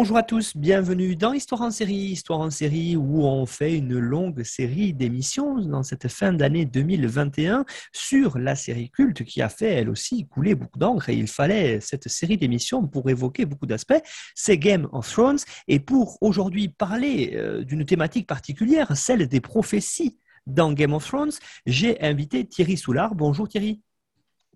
Bonjour à tous, bienvenue dans Histoire en série, Histoire en série où on fait une longue série d'émissions dans cette fin d'année 2021 sur la série culte qui a fait elle aussi couler beaucoup d'encre et il fallait cette série d'émissions pour évoquer beaucoup d'aspects, c'est Game of Thrones et pour aujourd'hui parler euh, d'une thématique particulière, celle des prophéties dans Game of Thrones, j'ai invité Thierry Soulard. Bonjour Thierry.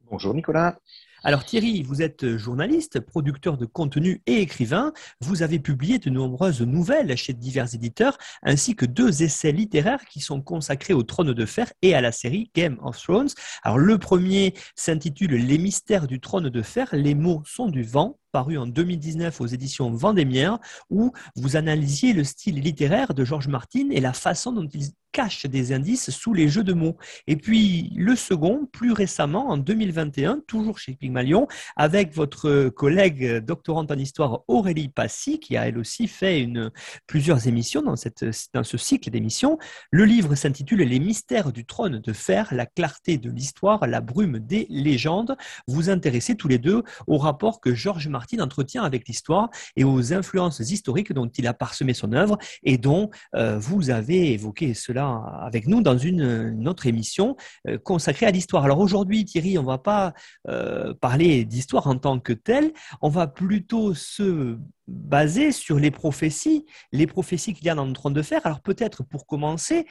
Bonjour Nicolas. Alors Thierry, vous êtes journaliste, producteur de contenu et écrivain. Vous avez publié de nombreuses nouvelles chez divers éditeurs, ainsi que deux essais littéraires qui sont consacrés au trône de fer et à la série Game of Thrones. Alors le premier s'intitule Les mystères du trône de fer, les mots sont du vent paru en 2019 aux éditions Vendémiaire, où vous analysiez le style littéraire de Georges Martin et la façon dont il cache des indices sous les jeux de mots. Et puis le second, plus récemment, en 2021, toujours chez Pygmalion, avec votre collègue doctorante en histoire Aurélie Passy, qui a elle aussi fait une, plusieurs émissions dans, cette, dans ce cycle d'émissions. Le livre s'intitule Les mystères du trône de fer, la clarté de l'histoire, la brume des légendes. Vous intéressez tous les deux au rapport que Georges Martin entretient avec l'histoire et aux influences historiques dont il a parsemé son œuvre et dont euh, vous avez évoqué cela avec nous dans une, autre émission euh, consacrée à l'histoire. Alors aujourd'hui, Thierry, on ne va pas euh, parler d'histoire en tant que telle, on va plutôt se baser sur les prophéties, les prophéties qu'il y a dans le trône de fer. Alors peut-être pour commencer,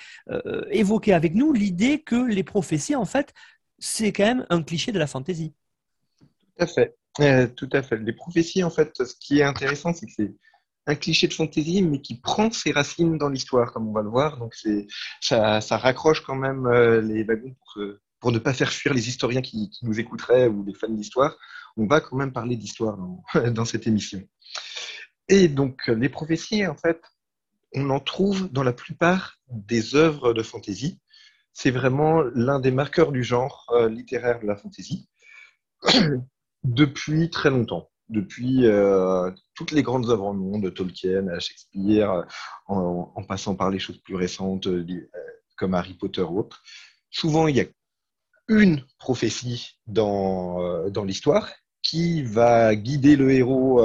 évoquer avec nous l'idée que les prophéties, en fait, c'est quand même un cliché de la fantaisie. Tout à fait. Tout à fait. Les prophéties, en fait, ce qui est intéressant, c'est que c'est un cliché de fantaisie, mais qui prend ses racines dans l'histoire, comme on va le voir. Donc ça, raccroche quand même euh, les wagons pour, pour, ne pas faire fuir les historiens qui, nous écouteraient ou les fans d'histoire. On va quand même parler d'histoire dans, cette émission. Et donc les prophéties, en fait, on en trouve dans la plupart des œuvres de fantaisie. C'est vraiment l'un des marqueurs du genre euh, littéraire de la fantaisie depuis très longtemps depuis euh, toutes les grandes œuvres au monde, de Tolkien à Shakespeare, en, passant par les choses plus récentes euh, comme Harry Potter ou autres. Souvent, il y a une prophétie dans, euh, dans l'histoire qui va guider le héros,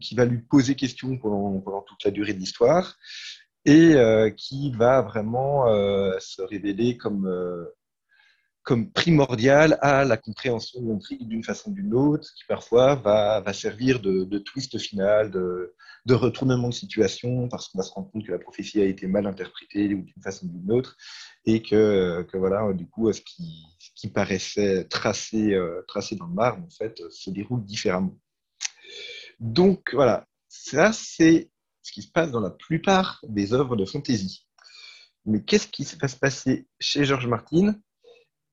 qui va lui poser question pendant, pendant toute la durée de l'histoire et qui va vraiment se révéler comme comme primordial à la compréhension de l'intrigue d'une façon ou d'une autre, qui parfois va, va servir de, de, twist final, de, de, retournement de situation, parce qu'on va se rendre compte que la prophétie a été mal interprétée d'une façon ou d'une autre, et que, que, voilà, du coup, ce qui, ce qui paraissait tracé, euh, tracé dans le marbre, en fait, se déroule différemment. Donc voilà, ça c'est ce qui se passe dans la plupart des œuvres de fantasy. Mais qu'est-ce qui se passer chez George Martin?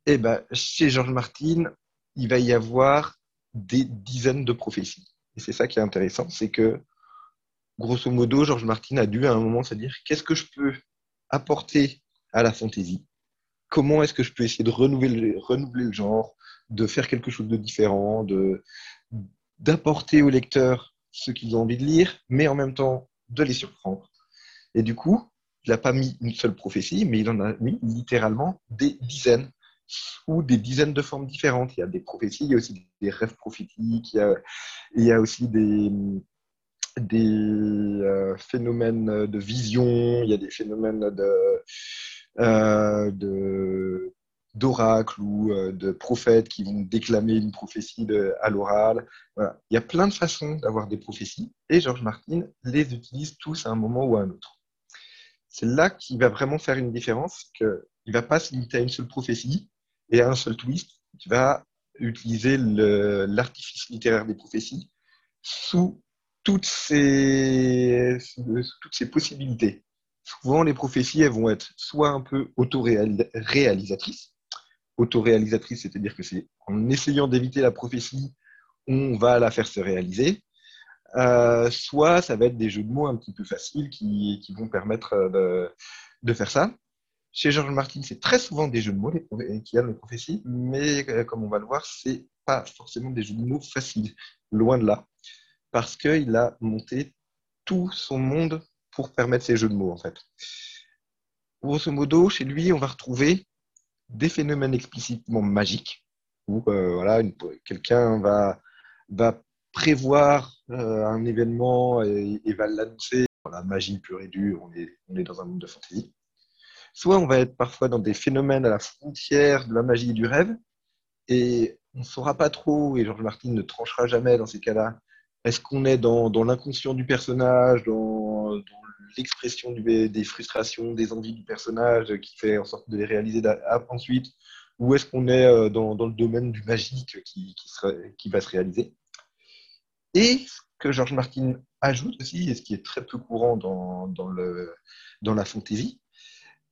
Eh ben, chez George Martin, il va y avoir des dizaines de prophéties. Et c'est ça qui est intéressant, c'est que, grosso modo, George Martin a dû à un moment se dire qu'est-ce que je peux apporter à la fantaisie? Comment est-ce que je peux essayer de renouveler, le genre, de faire quelque chose de différent, d'apporter aux lecteurs ce qu'ils ont envie de lire, mais en même temps de les surprendre? Et du coup, il n'a pas mis une seule prophétie, mais il en a mis littéralement des dizaines ou des dizaines de formes différentes. Il y a des prophéties, il y a aussi des rêves prophétiques, il y a, aussi des, euh, phénomènes de vision, il y a des phénomènes de, euh, d'oracles ou euh, de prophètes qui vont déclamer une prophétie à l'oral. Il y a plein de façons d'avoir des prophéties et George Martin les utilise tous à un moment ou à un autre. C'est là qu'il va vraiment faire une différence, qu'il ne va pas se limiter à une seule prophétie, et un seul twist qui va utiliser l'artifice littéraire des prophéties sous toutes ces, toutes ces possibilités. Souvent, les prophéties, elles vont être soit un peu autoréalisatrices. Autoréalisatrices, c'est-à-dire que c'est en essayant d'éviter la prophétie, on va la faire se réaliser. Euh, soit ça va être des jeux de mots un petit peu faciles qui, qui vont permettre de, de faire ça. Chez George Martin, c'est très souvent des jeux de mots qui a les prophéties, mais euh, comme on va le voir, c'est pas forcément des jeux de mots faciles, loin de là, parce qu'il a monté tout son monde pour permettre ces jeux de mots, en fait. Grosso modo, chez lui, on va retrouver des phénomènes explicitement magiques, où euh, voilà, quelqu'un va, va prévoir euh, un événement et, va l'annoncer. La magie pure et dure, on est, on est dans un monde de fantasy. Soit on va être parfois dans des phénomènes à la frontière de la magie et du rêve, et on ne saura pas trop, et Georges Martin ne tranchera jamais dans ces cas-là, est-ce qu'on est dans, l'inconscient du personnage, dans, l'expression des frustrations, des envies du personnage qui fait en sorte de les réaliser ensuite, ou est-ce qu'on est euh, dans, le domaine du magique qui, va se réaliser? Et ce que Georges Martin ajoute aussi, et ce qui est très peu courant dans la fantaisie,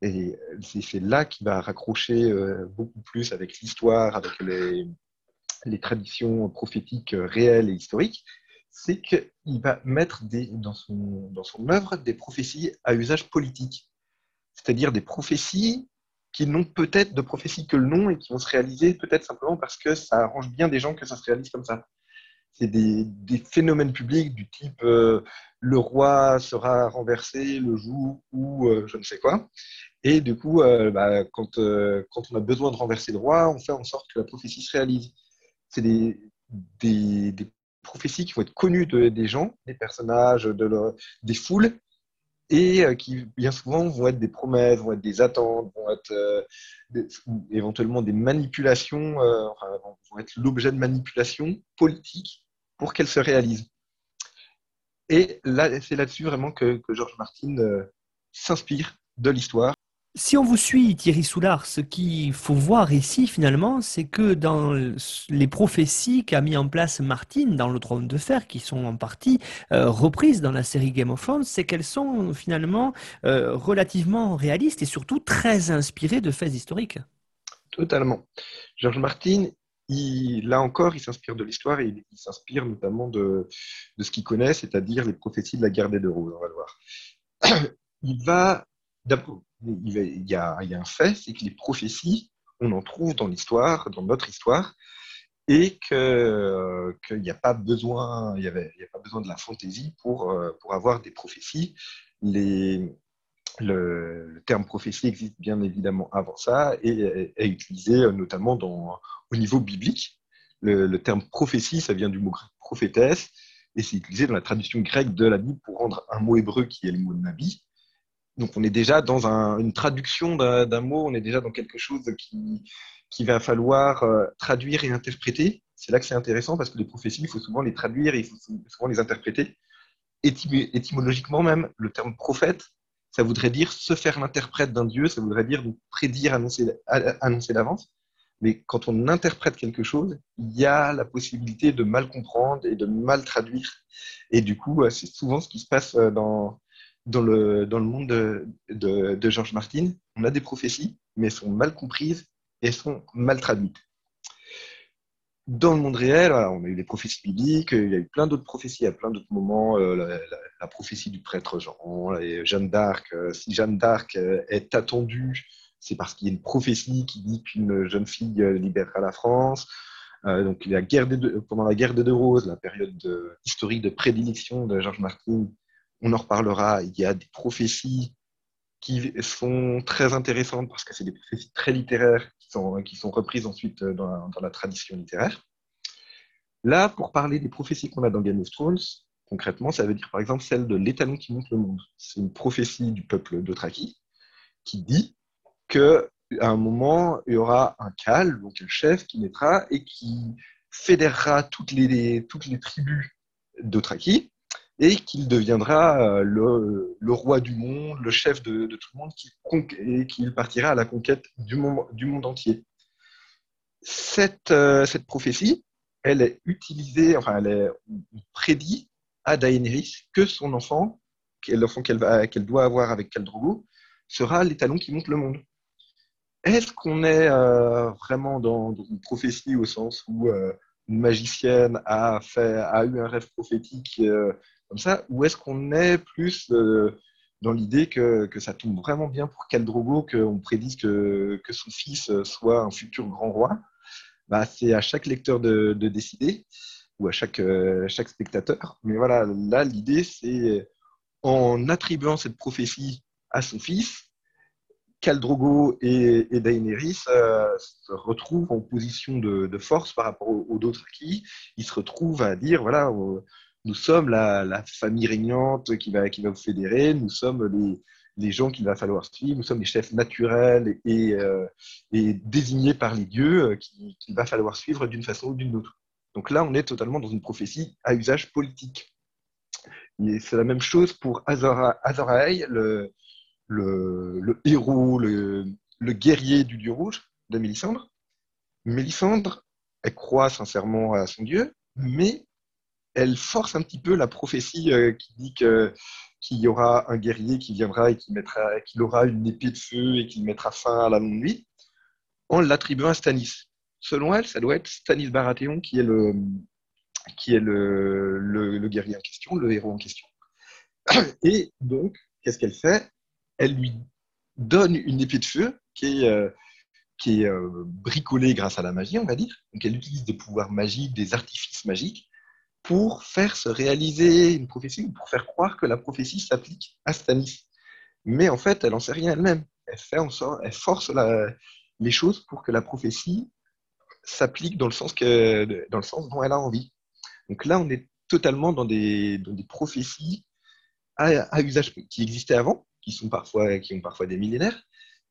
et c'est là qu'il va raccrocher euh, beaucoup plus avec l'histoire, avec les, traditions prophétiques euh, réelles et historiques, c'est qu'il va mettre dans, son, œuvre des prophéties à usage politique. C'est-à-dire des prophéties qui n'ont peut-être de prophéties que le nom et qui vont se réaliser peut-être simplement parce que ça arrange bien des gens que ça se réalise comme ça. C'est des, phénomènes publics du type euh, le roi sera renversé le jour où je ne sais quoi. Et du coup, euh, bah, quand, euh, quand, on a besoin de renverser le roi, on fait en sorte que la prophétie se réalise. C'est des, des, des, prophéties qui vont être connues de, des gens, des personnages, de des foules, et euh, qui bien souvent vont être des promesses, vont être des attentes, vont être éventuellement des manipulations, vont être l'objet de manipulations politiques pour qu'elles se réalisent. Et là, c'est là-dessus vraiment que, que Georges Martin s'inspire de l'histoire si on vous suit, Thierry Soulard, ce qu'il faut voir ici finalement, c'est que dans les prophéties qu'a mis en place Martine dans le trône de fer, qui sont en partie euh, reprises dans la série Game of Thrones, c'est qu'elles sont finalement euh, relativement réalistes et surtout très inspirées de faits historiques. Totalement. George Martin, là encore, il s'inspire de l'histoire et il, s'inspire notamment de, ce qu'il connaît, c'est-à-dire les prophéties de la guerre des deux roses, on va le voir. Il va il y, a, un fait, c'est que les prophéties, on en trouve dans l'histoire, dans notre histoire, et qu'il n'y a pas besoin, il y pas besoin de la fantaisie pour, euh, avoir des prophéties. Le, terme prophétie existe bien évidemment avant ça et est, utilisé euh, notamment au niveau biblique. Le, terme prophétie, ça vient du mot prophétesse et c'est utilisé dans la traduction grecque de la Bible pour rendre un mot hébreu qui est le mot nabi donc on est déjà dans une traduction d'un mot, on est déjà dans quelque chose qui, va falloir euh, traduire et interpréter. C'est là que c'est intéressant parce que les prophéties, il faut souvent les traduire et il faut souvent les interpréter. étymologiquement même, le terme prophète, ça voudrait dire se faire l'interprète d'un Dieu, ça voudrait dire prédire, annoncer, annoncer d'avance. Mais quand on interprète quelque chose, il y a la possibilité de mal comprendre et de mal traduire. Et du coup, c'est souvent ce qui se passe euh, dans, dans, le, dans le monde de, de, de Georges Martin. On a des prophéties, mais elles sont mal comprises et sont mal traduites. Dans le monde réel, on a eu des prophéties bibliques, il y a eu plein d'autres prophéties à plein d'autres moments, euh, la, prophétie du prêtre Jean, Jeanne d'Arc. Euh, si Jeanne d'Arc euh, est attendue, c'est parce qu'il y a une prophétie qui dit qu'une jeune fille libérera la France. donc, la guerre pendant la guerre des Deux Roses, la période historique de prédilection de Georges Martin, on en reparlera. Il y a des prophéties qui sont très intéressantes parce que c'est des prophéties très littéraires qui sont, qui sont reprises ensuite euh, dans la, tradition littéraire. Là, pour parler des prophéties qu'on a dans Game of Thrones, concrètement, ça veut dire par exemple celle de l'étalon qui monte le monde. C'est une prophétie du peuple d'Othraki qui dit qu'à un moment, il y aura un Khal, donc un chef qui naîtra et qui fédérera toutes les, toutes les tribus d'Othraki et qu'il deviendra euh, le, roi du monde, le chef de, tout le monde, et qu'il partira à la conquête du monde, entier. Cette, euh, cette, prophétie, elle est utilisée, enfin, elle est prédit à Daenerys que son enfant, l'enfant qu'elle doit avoir avec Khal Drogo, sera l'étalon qui monte le monde. Est-ce qu'on est, euh, vraiment dans, une prophétie au sens où une magicienne a eu un rêve prophétique ça, ou est-ce qu'on est plus euh, dans l'idée que, ça tombe vraiment bien pour Khal Drogo, qu'on prédise que, son fils soit un futur grand roi? Bah, C'est à chaque lecteur de, de, décider, ou à chaque, euh, chaque spectateur. Mais voilà, là, l'idée, c'est en attribuant cette prophétie à son fils, Khal Drogo et, Daenerys euh, se retrouvent en position de, de, force par rapport aux, autres qui ils se retrouvent à dire voilà nous sommes la, famille régnante qui va, vous fédérer, nous sommes les, gens qu'il va falloir suivre, nous sommes les chefs naturels et, euh, et désignés par les dieux euh, qu'il va falloir suivre d'une façon ou d'une autre. Donc là, on est totalement dans une prophétie à usage politique. C'est la même chose pour Azor Ahai, le, le, le, héros, le, le, guerrier du dieu rouge de Mélisandre. Mélisandre, elle croit sincèrement à son dieu, mais elle force un petit peu la prophétie euh, qui dit qu'il y aura un guerrier qui viendra et qu'il aura une épée de feu et qui mettra fin à la longue nuit, en l'attribuant à Stanis. Selon elle, ça doit être Stanis Baratheon qui est le, guerrier en question, le héros en question. Et donc, qu'est-ce qu'elle fait? Elle lui donne une épée de feu qui est, euh, euh, bricolée grâce à la magie, on va dire. Donc, elle utilise des pouvoirs magiques, des artifices magiques pour faire se réaliser une prophétie ou pour faire croire que la prophétie s'applique à Stanis. Mais en fait, elle n'en sait rien elle-même. Elle, fait elle force les choses pour que la prophétie s'applique dans, le sens dont elle a envie. Donc là, on est totalement dans des, prophéties à, usage qui existaient avant, qui, sont parfois, qui ont parfois des millénaires,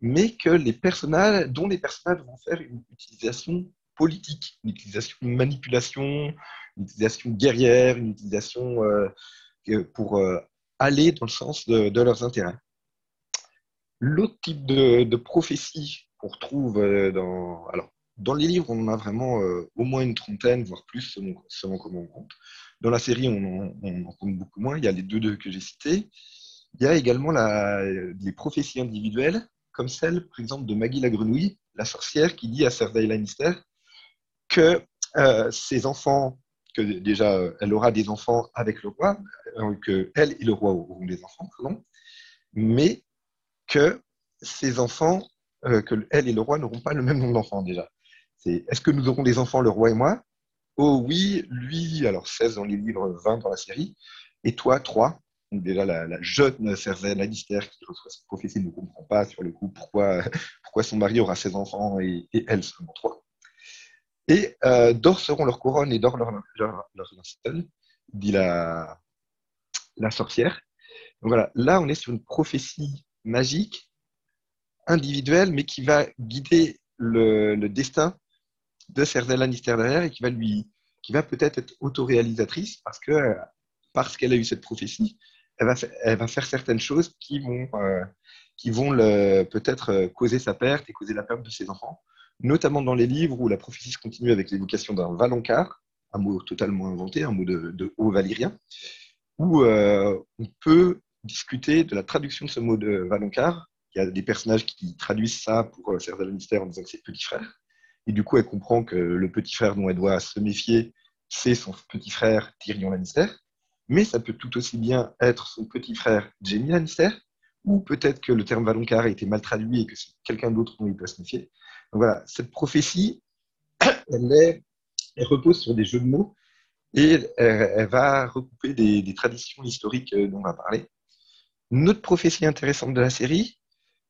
mais que les personnages, dont les personnages vont faire une utilisation politique, une utilisation de manipulation, une utilisation guerrière, une utilisation euh, pour euh, aller dans le sens de, leurs intérêts. L'autre type de, prophétie qu'on retrouve euh, dans, alors, dans les livres, on en a vraiment au moins une trentaine, voire plus, selon, comment on compte. Dans la série, on en, compte beaucoup moins. Il y a les deux, deux que j'ai cités. Il y a également les prophéties individuelles, comme celle, par exemple, de Maggie la Grenouille, la sorcière, qui dit à Cersei Lannister que ses enfants déjà euh, elle aura des enfants avec le roi, euh, que elle et le roi auront des enfants, pardon, mais que ces enfants, euh, que elle et le roi n'auront pas le même nombre d'enfants déjà. C'est est-ce que nous aurons des enfants, le roi et moi? Oh oui, lui, alors 16 dans les livres, 20 dans la série, et toi, 3. Donc déjà, la, jeune Cersei Lannister qui reçoit cette prophétie ne comprend pas sur le coup pourquoi, pourquoi son mari aura 16 enfants et, et elle seulement 3. Et euh, d'or seront leurs couronnes et d'or leurs leur, leur dit la, la sorcière. Donc voilà, là, on est sur une prophétie magique, individuelle, mais qui va guider le, destin de Cersei Lannister derrière et qui va lui, qui va peut-être être, autoréalisatrice parce que parce qu'elle a eu cette prophétie, elle va, elle va faire certaines choses qui vont, euh, qui vont peut-être euh, causer sa perte et causer la perte de ses enfants, notamment dans les livres où la prophétie se continue avec l'évocation d'un Valonqar, un mot totalement inventé, un mot de, haut valyrien, où euh, on peut discuter de la traduction de ce mot de Valonqar. Il y a des personnages qui traduisent ça pour Cersei Lannister en disant que c'est petit frère. Et du coup, elle comprend que le petit frère dont elle doit se méfier, c'est son petit frère Tyrion Lannister mais ça peut tout aussi bien être son petit frère Jamie Lannister, ou peut-être que le terme Valonqar a été mal traduit et que c'est quelqu'un d'autre dont il peut se méfier. Voilà, cette prophétie, elle, repose sur des jeux de mots et elle, va recouper des, traditions historiques euh, dont on va parler. Une autre prophétie intéressante de la série,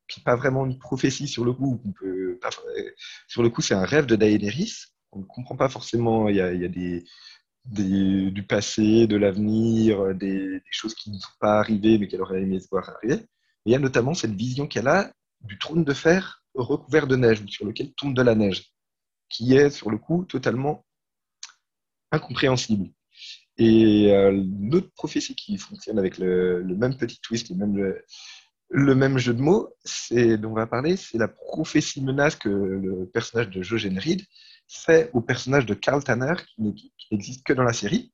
qui n'est pas vraiment une prophétie sur le coup, peut, sur le coup c'est un rêve de Daenerys. On ne comprend pas forcément, il y a du passé, de l'avenir, des, choses qui ne sont pas arrivées mais qu'elle aurait aimé voir arriver. il y a notamment cette vision qu'elle a du trône de fer recouvert de neige, sur lequel tombe de la neige, qui est sur le coup totalement incompréhensible. Et euh, une autre prophétie qui fonctionne avec le, même petit twist, le même, le, même jeu de mots, c'est dont on va parler, c'est la prophétie menace que le personnage de Jojen Reed fait au personnage de Carl Tanner, qui n'existe que dans la série,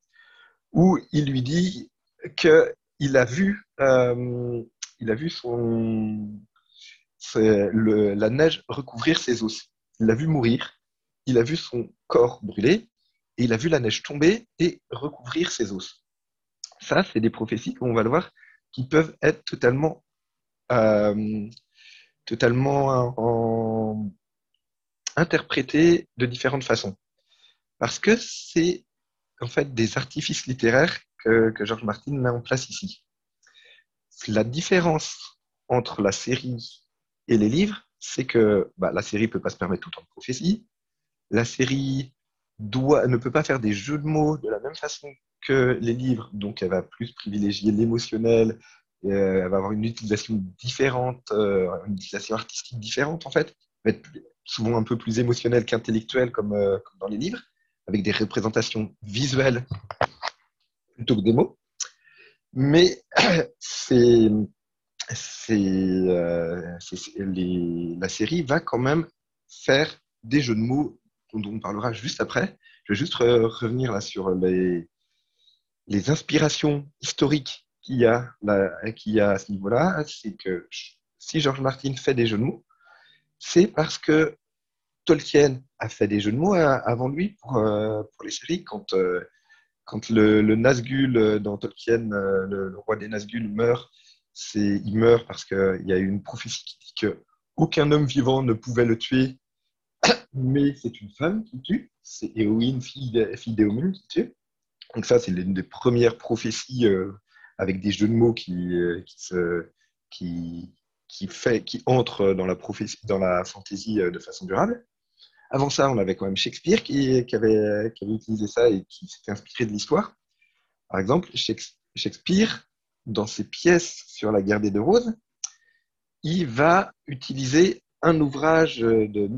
où il lui dit qu'il a vu, euh, il a vu son, la neige recouvrir ses os. Il l'a vu mourir, il a vu son corps brûler, et il a vu la neige tomber et recouvrir ses os. Ça, c'est des prophéties, comme on va le voir, qui peuvent être totalement, euh, totalement en, interprété de différentes façons. Parce que c'est en fait des artifices littéraires que, que George Martin met en place ici. La différence entre la série et les livres, c'est que bah, la série ne peut pas se permettre tout en prophétie. La série ne peut pas faire des jeux de mots de la même façon que les livres, donc elle va plus privilégier l'émotionnel, euh, elle va avoir une utilisation différente, euh, une utilisation artistique différente en fait, va être souvent un peu plus émotionnel qu'intellectuel euh, comme, dans les livres, avec des représentations visuelles plutôt que des mots. Mais c'est, euh, la série va quand même faire des jeux de mots dont on parlera juste après. Je vais juste revenir là sur les, les inspirations historiques qu'il y, a, y a à ce niveau-là. C'est que si George Martin fait des jeux de mots, c'est parce que Tolkien a fait des jeux de mots hein, avant lui pour, euh, pour les séries. Quand, euh, quand le, le, Nazgûl euh, dans Tolkien, le, roi des Nazgûl meurt, il meurt parce qu'il y a une prophétie qui dit que aucun homme vivant ne pouvait le tuer, mais c'est une femme qui tue. C'est Éowyn, fille, d'Éomun, qui tue. Donc ça, c'est l'une des premières prophéties avec des jeux de mots qui, qui, se, qui, qui, fait, qui entre dans la, prophétie, dans la fantaisie de façon durable. Avant ça, on avait quand même Shakespeare qui, avait, utilisé ça et qui s'était inspiré de l'histoire. Par exemple, Shakespeare, dans ses pièces sur la guerre des deux roses, il va utiliser un ouvrage de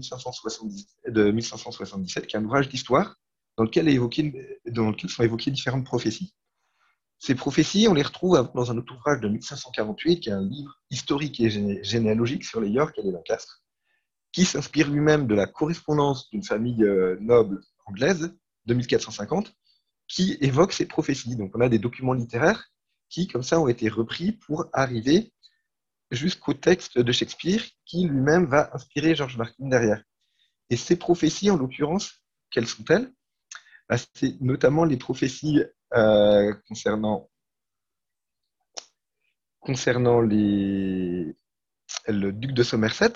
1577, qui est un ouvrage d'histoire, dans, lequel sont évoquées différentes prophéties. Ces prophéties, on les retrouve dans un autre ouvrage de 1548, qui est un livre historique et généalogique sur les York et les Lancaster, qui s'inspire lui-même de la correspondance d'une famille euh, noble anglaise de 1450, qui évoque ces prophéties. Donc on a des documents littéraires qui, comme ça, ont été repris pour arriver jusqu'au texte de Shakespeare, qui lui-même va inspirer George Martin derrière. Et ces prophéties, en l'occurrence, quelles sont-elles? Bah, C'est notamment les prophéties euh, concernant, le duc de Somerset,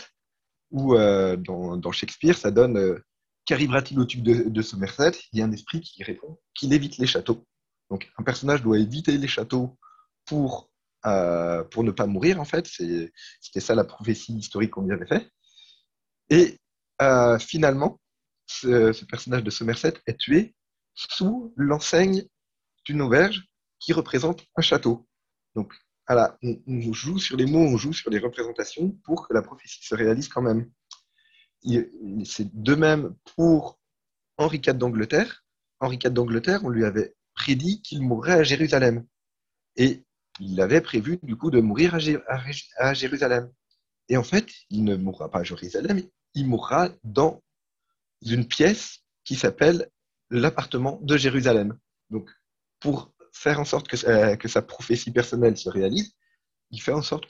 où euh, dans, Shakespeare, ça donne euh, qu'arrivera-t-il au tube de, Somerset? Il y a un esprit qui répond qu'il évite les châteaux. Donc un personnage doit éviter les châteaux pour, euh, pour ne pas mourir, en fait. C'était ça la prophétie historique qu'on lui avait fait. Et finalement, ce, personnage de Somerset est tué sous l'enseigne d'une auberge qui représente un château. Donc voilà, on, joue sur les mots, on joue sur les représentations pour que la prophétie se réalise quand même. c'est de même pour Henri IV d'Angleterre. Henri IV d'Angleterre, on lui avait prédit qu'il mourrait à Jérusalem. Et il avait prévu du coup de mourir à, Jérusalem. Et en fait, il ne mourra pas à Jérusalem, il mourra dans une pièce qui s'appelle l'appartement de Jérusalem. Donc, pour faire en sorte que, sa prophétie personnelle se réalise, il fait en sorte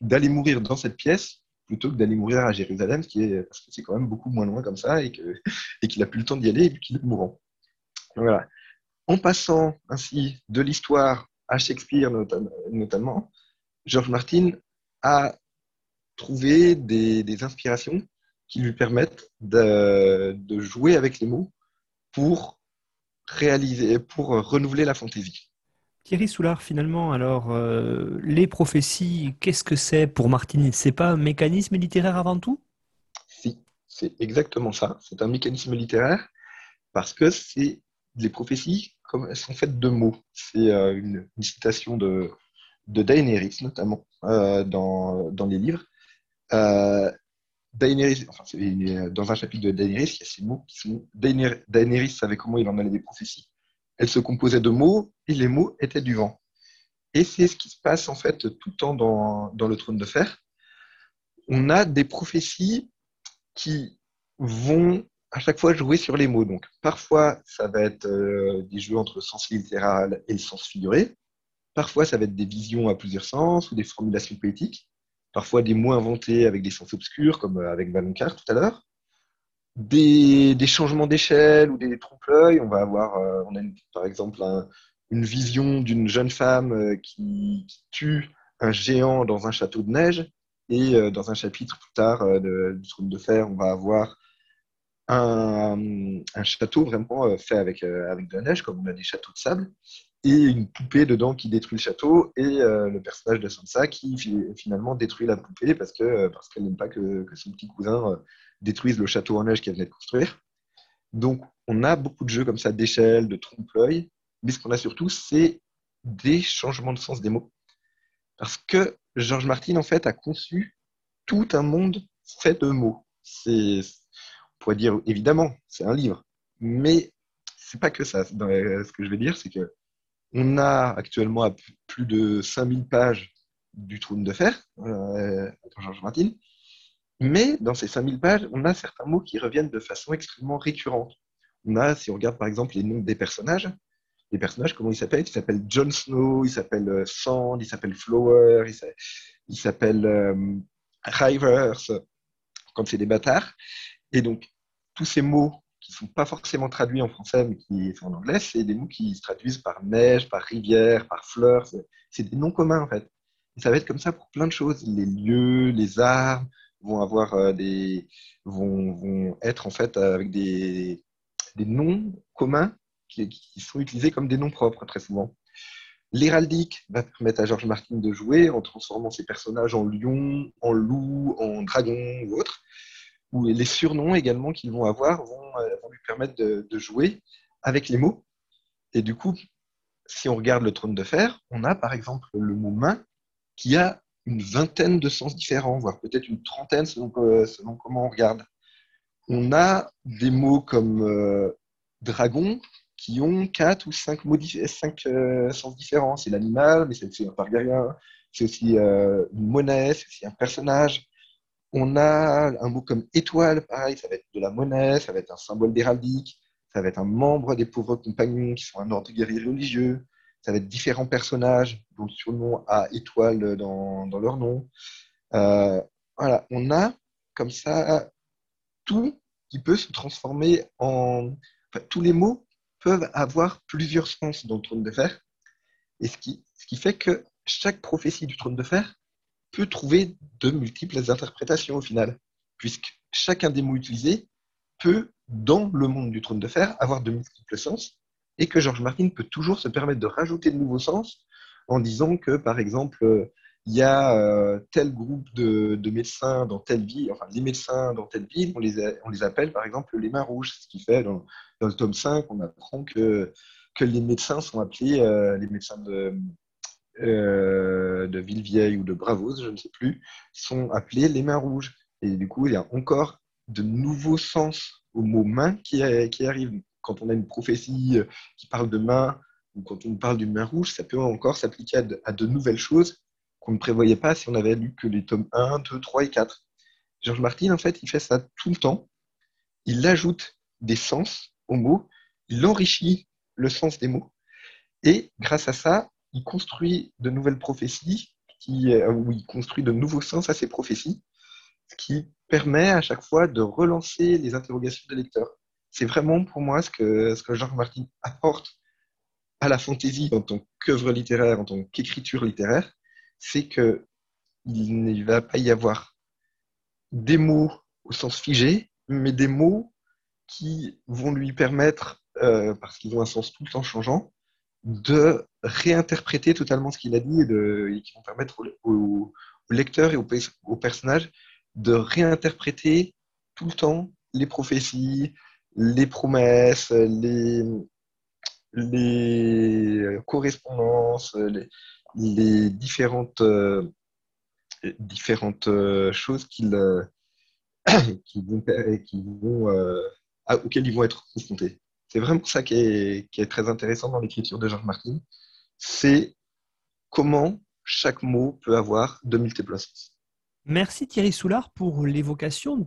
d'aller mourir dans cette pièce plutôt que d'aller mourir à Jérusalem, qui est, parce que c'est quand même beaucoup moins loin comme ça et qu'il et a plus le temps d'y aller et qu'il est mourant. Voilà. En passant ainsi de l'histoire à Shakespeare notamment, George Martin a trouvé des, inspirations qui lui permettent de, jouer avec les mots pour réaliser, pour renouveler la fantaisie. Thierry Soulard, finalement, alors, euh, les prophéties, qu'est-ce que c'est pour Martin C'est pas un mécanisme littéraire avant tout? Si, c'est exactement ça. C'est un mécanisme littéraire parce que c'est les prophéties, elles sont faites de mots. C'est euh, une, citation de, de Daenerys, notamment, euh, dans, dans, les livres. Daenerys, enfin, dans un chapitre de Daenerys, il y a ces mots qui sont Daenerys savait comment il en allait des prophéties elle se composait de mots et les mots étaient du vent. Et c'est ce qui se passe en fait tout le temps dans, dans le trône de fer. On a des prophéties qui vont à chaque fois jouer sur les mots. Donc parfois ça va être euh, des jeux entre sens littéral et sens figuré. Parfois ça va être des visions à plusieurs sens ou des formulations poétiques. Parfois des mots inventés avec des sens obscurs comme euh, avec Valoncar tout à l'heure des, changements d'échelle ou des trompe-l'œil. On va avoir, euh, a par exemple une vision d'une jeune femme qui, tue un géant dans un château de neige. Et dans un chapitre plus tard du trône de fer, on va avoir un, château vraiment fait avec, avec de la neige, comme on a des châteaux de sable, et une poupée dedans qui détruit le château, et le personnage de Sansa qui finalement détruit la poupée parce qu'elle parce qu'elle n'aime pas que, que, son petit cousin détruisent le château en neige qu'elle venait de construire. Donc, on a beaucoup de jeux comme ça d'échelle, de trompe-l'œil, mais ce qu'on a surtout, c'est des changements de sens des mots. Parce que Georges Martin, en fait, a conçu tout un monde fait de mots. C'est, pourrait dire, évidemment, c'est un livre, mais c'est pas que ça. Ce que je vais dire, c'est que on a actuellement à plus de 5000 pages du Trône de Fer, euh, Georges Martin, mais dans ces 5000 pages, on a certains mots qui reviennent de façon extrêmement récurrente. On a, si on regarde par exemple les noms des personnages, les personnages, comment ils s'appellent? Ils s'appellent Jon Snow, ils s'appellent euh, Sand, ils s'appellent Flower, ils s'appellent euh, Rivers, quand c'est des bâtards. Et donc, tous ces mots qui ne sont pas forcément traduits en français, mais qui sont en anglais, c'est des mots qui se traduisent par neige, par rivière, par fleur. C'est des noms communs, en fait. Et ça va être comme ça pour plein de choses. Les lieux, les armes, vont avoir euh, des vont, vont, être en fait avec des, noms communs qui, qui, sont utilisés comme des noms propres très souvent. L'héraldique va permettre à Georges Martin de jouer en transformant ses personnages en lion, en loup, en dragon ou autre. Ou les surnoms également qu'ils vont avoir vont, euh, lui permettre de, jouer avec les mots. Et du coup, si on regarde le trône de fer, on a par exemple le mot main qui a une vingtaine de sens différents, voire peut-être une trentaine selon, comment on regarde. On a des mots comme euh, dragon qui ont quatre ou cinq, cinq euh, sens différents. C'est l'animal, mais c'est un Targaryen, c'est aussi une monnaie, c'est aussi un personnage. On a un mot comme étoile, pareil, ça va être de la monnaie, ça va être un symbole d'héraldique, ça va être un membre des pauvres compagnons qui sont un ordre guerrier religieux, ça va être différents personnages dont le surnom a étoile dans, leur nom. Euh, voilà, on a comme ça tout qui peut se transformer en. tous les mots peuvent avoir plusieurs sens dans le trône de fer. Et ce qui, ce qui fait que chaque prophétie du trône de fer peut trouver de multiples interprétations au final, puisque chacun des mots utilisés peut, dans le monde du trône de fer, avoir de multiples sens et que George Martin peut toujours se permettre de rajouter de nouveaux sens en disant que, par exemple, il y a euh, tel groupe de, médecins dans telle ville, enfin les médecins dans telle ville, on les, on les appelle par exemple les mains rouges, ce qui fait dans, dans, le tome 5, on apprend que, que les médecins sont appelés, euh, les médecins de, euh, de Villevieille ou de Bravos, je ne sais plus, sont appelés les mains rouges. Et du coup, il y a encore de nouveaux sens au mot main qui, qui arrive. Quand on a une prophétie qui parle de main, ou quand on parle d'une main rouge, ça peut encore s'appliquer à, de nouvelles choses qu'on ne prévoyait pas si on avait lu que les tomes 1, 2, 3 et 4. Georges Martin, en fait, il fait ça tout le temps. Il ajoute des sens aux mots, il enrichit le sens des mots, et grâce à ça, il construit de nouvelles prophéties, qui, euh, où il construit de nouveaux sens à ces prophéties, ce qui permet à chaque fois de relancer les interrogations des lecteurs. C'est vraiment pour moi ce que, ce que Georges Martin apporte à la fantaisie en tant qu'œuvre littéraire, en tant qu'écriture littéraire, c'est que il ne va pas y avoir des mots au sens figé, mais des mots qui vont lui permettre, euh, parce qu'ils ont un sens tout le temps changeant, de réinterpréter totalement ce qu'il a dit et, qui vont permettre au, lecteur et au, personnage de réinterpréter tout le temps les prophéties, les promesses, les, correspondances, les, différentes, euh, différentes euh, choses euh, auxquelles ils vont être confrontés. C'est vraiment ça qui est, très intéressant dans l'écriture de Georges Martin. C'est comment chaque mot peut avoir de multiples sens. Merci Thierry Soulard pour l'évocation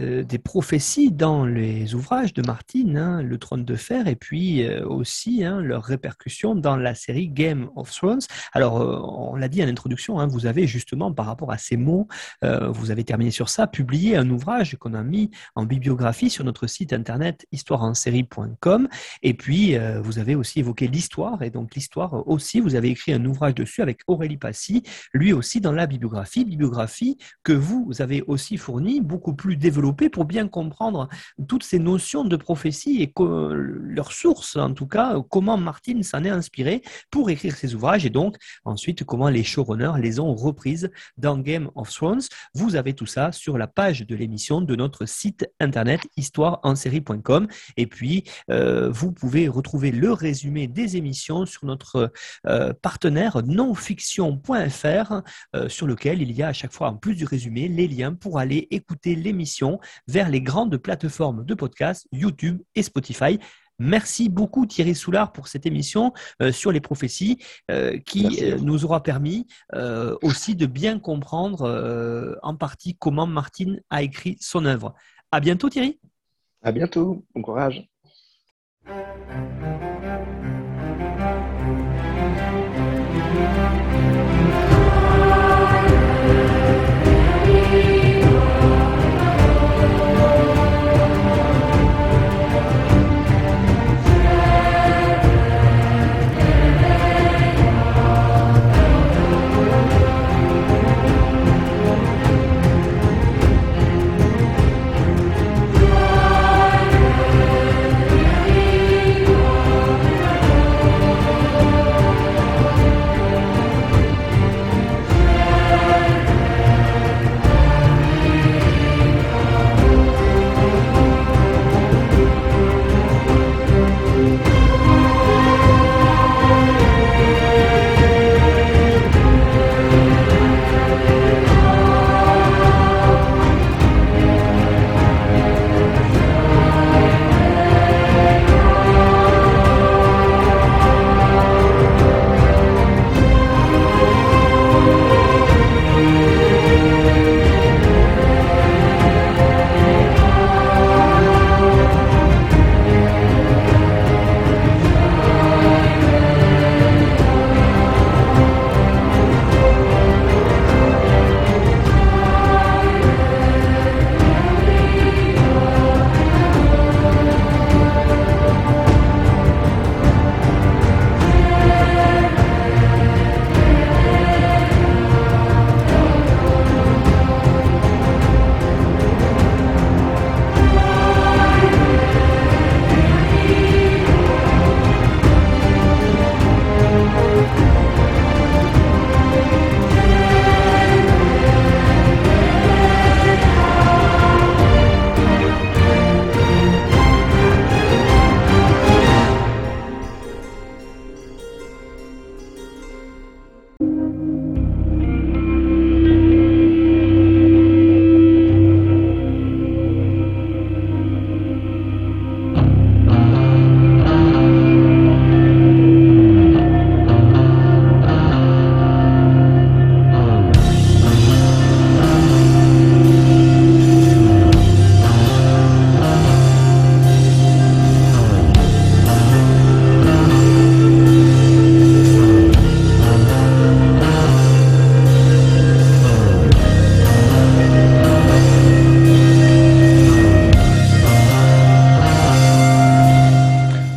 euh, des prophéties dans les ouvrages de Martine, hein, Le Trône de Fer, et puis euh, aussi hein, leurs répercussions dans la série Game of Thrones. Alors, euh, on l'a dit en introduction, hein, vous avez justement, par rapport à ces mots, vous avez terminé sur ça, publié un ouvrage qu'on a mis en bibliographie sur notre site internet histoireensérie.com. Et puis, vous avez aussi évoqué l'histoire, et donc l'histoire aussi, vous avez écrit un ouvrage dessus avec Aurélie Passy, lui aussi dans la bibliographie, bibliographie que vous avez aussi fourni, beaucoup plus développée pour bien comprendre toutes ces notions de prophétie et leur source, en tout cas, comment Martin s'en est inspiré pour écrire ses ouvrages et donc ensuite comment les showrunners les ont reprises dans Game of Thrones. Vous avez tout ça sur la page de l'émission de notre site internet histoireensérie.com et puis euh, vous pouvez retrouver le résumé des émissions sur notre euh, partenaire nonfiction.fr euh, sur lequel il y a à chaque fois en plus du résumé, les liens pour aller écouter l'émission vers les grandes plateformes de podcast, YouTube et Spotify. Merci beaucoup Thierry Soulard pour cette émission euh, sur les prophéties euh, qui euh, nous aura permis aussi de bien comprendre en partie comment Martine a écrit son œuvre. À bientôt Thierry. À bientôt. Bon courage.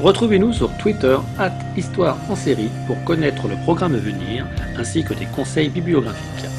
Retrouvez-nous sur Twitter, at en série, pour connaître le programme à venir, ainsi que des conseils bibliographiques.